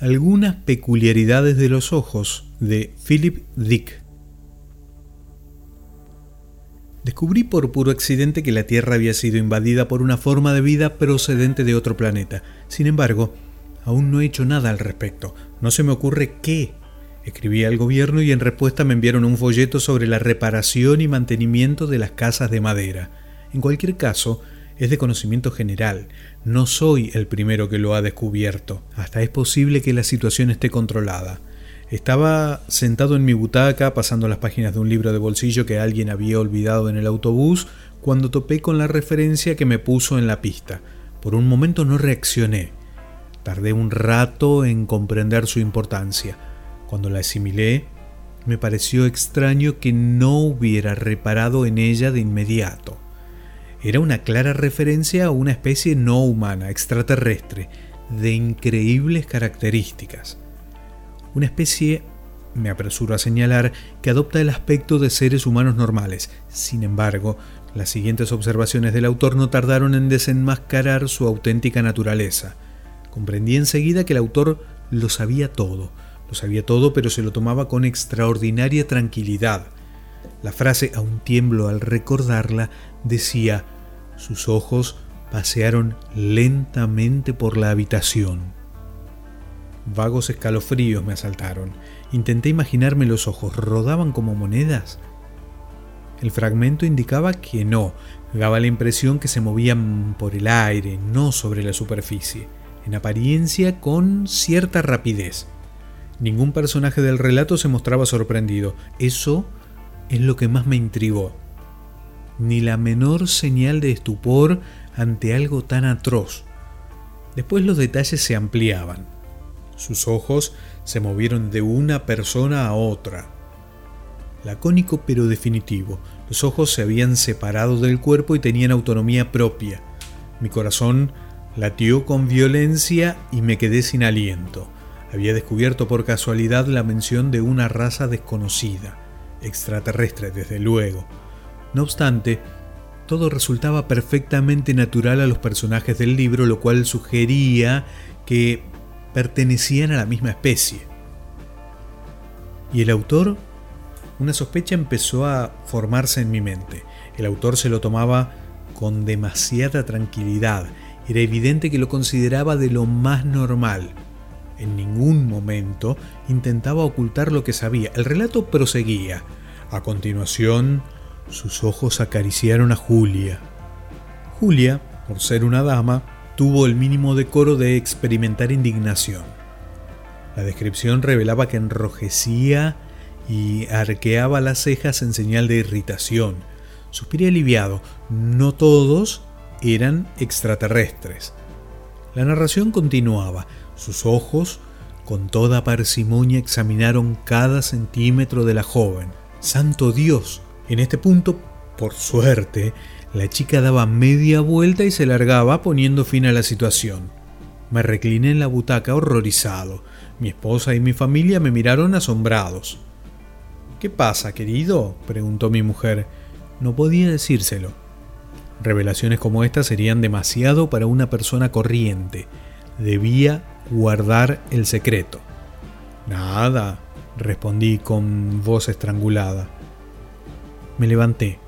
Algunas peculiaridades de los ojos de Philip Dick. Descubrí por puro accidente que la Tierra había sido invadida por una forma de vida procedente de otro planeta. Sin embargo, aún no he hecho nada al respecto. No se me ocurre qué. Escribí al gobierno y en respuesta me enviaron un folleto sobre la reparación y mantenimiento de las casas de madera. En cualquier caso, es de conocimiento general. No soy el primero que lo ha descubierto. Hasta es posible que la situación esté controlada. Estaba sentado en mi butaca pasando las páginas de un libro de bolsillo que alguien había olvidado en el autobús cuando topé con la referencia que me puso en la pista. Por un momento no reaccioné. Tardé un rato en comprender su importancia. Cuando la asimilé, me pareció extraño que no hubiera reparado en ella de inmediato era una clara referencia a una especie no humana, extraterrestre, de increíbles características. Una especie, me apresuro a señalar, que adopta el aspecto de seres humanos normales. Sin embargo, las siguientes observaciones del autor no tardaron en desenmascarar su auténtica naturaleza. Comprendí enseguida que el autor lo sabía todo, lo sabía todo, pero se lo tomaba con extraordinaria tranquilidad. La frase, aún tiemblo al recordarla, decía, sus ojos pasearon lentamente por la habitación. Vagos escalofríos me asaltaron. Intenté imaginarme los ojos. ¿Rodaban como monedas? El fragmento indicaba que no. Daba la impresión que se movían por el aire, no sobre la superficie. En apariencia con cierta rapidez. Ningún personaje del relato se mostraba sorprendido. Eso es lo que más me intrigó. Ni la menor señal de estupor ante algo tan atroz. Después los detalles se ampliaban. Sus ojos se movieron de una persona a otra. Lacónico pero definitivo. Los ojos se habían separado del cuerpo y tenían autonomía propia. Mi corazón latió con violencia y me quedé sin aliento. Había descubierto por casualidad la mención de una raza desconocida extraterrestre desde luego. No obstante, todo resultaba perfectamente natural a los personajes del libro, lo cual sugería que pertenecían a la misma especie. ¿Y el autor? Una sospecha empezó a formarse en mi mente. El autor se lo tomaba con demasiada tranquilidad. Era evidente que lo consideraba de lo más normal. En ningún momento intentaba ocultar lo que sabía. El relato proseguía. A continuación, sus ojos acariciaron a Julia. Julia, por ser una dama, tuvo el mínimo decoro de experimentar indignación. La descripción revelaba que enrojecía y arqueaba las cejas en señal de irritación. Suspiré aliviado. No todos eran extraterrestres. La narración continuaba. Sus ojos, con toda parsimonia, examinaron cada centímetro de la joven. Santo Dios. En este punto, por suerte, la chica daba media vuelta y se largaba poniendo fin a la situación. Me recliné en la butaca horrorizado. Mi esposa y mi familia me miraron asombrados. ¿Qué pasa, querido? preguntó mi mujer. No podía decírselo. Revelaciones como esta serían demasiado para una persona corriente. Debía guardar el secreto. Nada, respondí con voz estrangulada. Me levanté,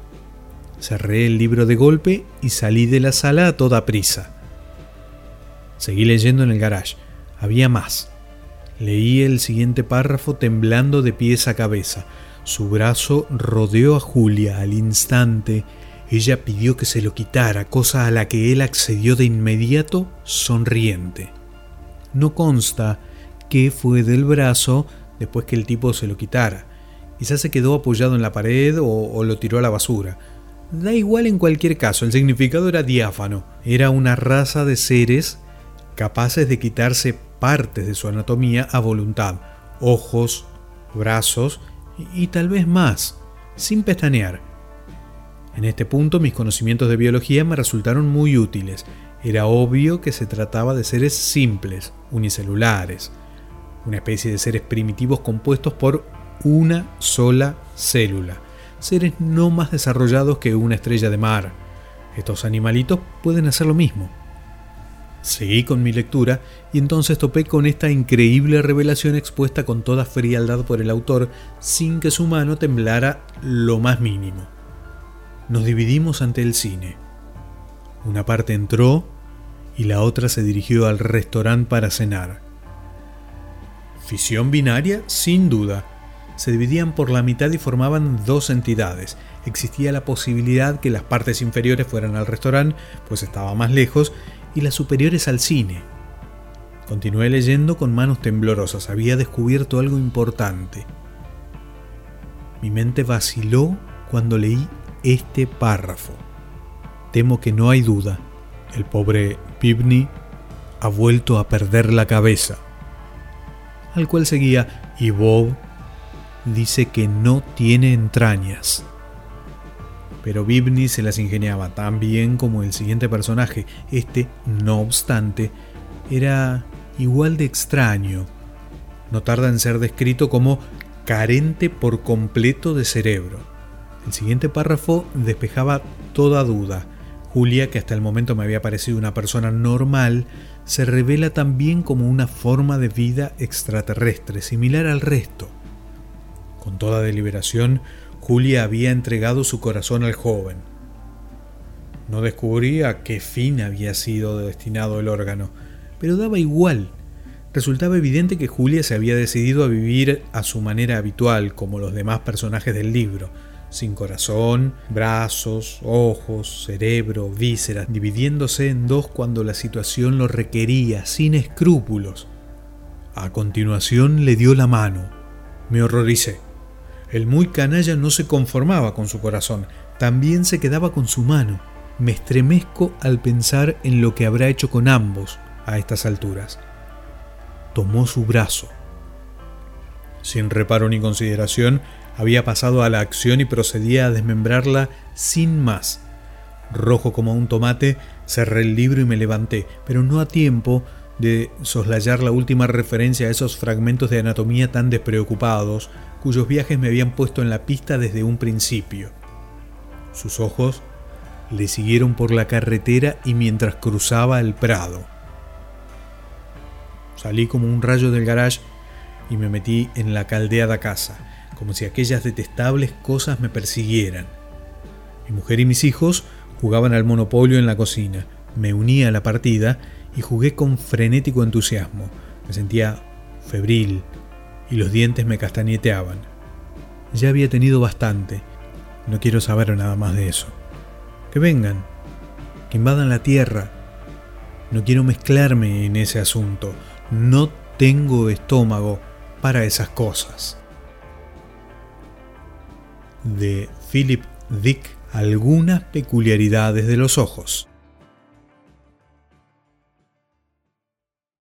cerré el libro de golpe y salí de la sala a toda prisa. Seguí leyendo en el garage. Había más. Leí el siguiente párrafo temblando de pies a cabeza. Su brazo rodeó a Julia al instante. Ella pidió que se lo quitara, cosa a la que él accedió de inmediato sonriente. No consta qué fue del brazo después que el tipo se lo quitara. Quizás se quedó apoyado en la pared o, lo tiró a la basura. Da igual en cualquier caso, el significado era diáfano. Era una raza de seres capaces de quitarse partes de su anatomía a voluntad. Ojos, brazos y, tal vez más, sin pestañear. En este punto mis conocimientos de biología me resultaron muy útiles. Era obvio que se trataba de seres simples, unicelulares, una especie de seres primitivos compuestos por una sola célula, seres no más desarrollados que una estrella de mar. Estos animalitos pueden hacer lo mismo. Seguí con mi lectura y entonces topé con esta increíble revelación expuesta con toda frialdad por el autor sin que su mano temblara lo más mínimo. Nos dividimos ante el cine. Una parte entró y la otra se dirigió al restaurante para cenar. Fisión binaria, sin duda. Se dividían por la mitad y formaban dos entidades. Existía la posibilidad que las partes inferiores fueran al restaurante, pues estaba más lejos, y las superiores al cine. Continué leyendo con manos temblorosas. Había descubierto algo importante. Mi mente vaciló cuando leí este párrafo. Temo que no hay duda. El pobre Pibney ha vuelto a perder la cabeza. Al cual seguía, y Bob dice que no tiene entrañas. Pero Bibney se las ingeniaba tan bien como el siguiente personaje. Este, no obstante, era igual de extraño. No tarda en ser descrito como carente por completo de cerebro. El siguiente párrafo despejaba toda duda. Julia, que hasta el momento me había parecido una persona normal, se revela también como una forma de vida extraterrestre, similar al resto. Con toda deliberación, Julia había entregado su corazón al joven. No descubría a qué fin había sido destinado el órgano, pero daba igual. Resultaba evidente que Julia se había decidido a vivir a su manera habitual, como los demás personajes del libro, sin corazón, brazos, ojos, cerebro, vísceras, dividiéndose en dos cuando la situación lo requería, sin escrúpulos. A continuación le dio la mano. Me horroricé. El muy canalla no se conformaba con su corazón, también se quedaba con su mano. Me estremezco al pensar en lo que habrá hecho con ambos a estas alturas. Tomó su brazo. Sin reparo ni consideración, había pasado a la acción y procedía a desmembrarla sin más. Rojo como un tomate, cerré el libro y me levanté, pero no a tiempo de soslayar la última referencia a esos fragmentos de anatomía tan despreocupados, cuyos viajes me habían puesto en la pista desde un principio. Sus ojos le siguieron por la carretera y mientras cruzaba el prado. Salí como un rayo del garage y me metí en la caldeada casa, como si aquellas detestables cosas me persiguieran. Mi mujer y mis hijos jugaban al monopolio en la cocina. Me uní a la partida y jugué con frenético entusiasmo. Me sentía febril, y los dientes me castañeteaban. Ya había tenido bastante. No quiero saber nada más de eso. Que vengan, que invadan la tierra. No quiero mezclarme en ese asunto. No tengo estómago para esas cosas. De Philip Dick, algunas peculiaridades de los ojos.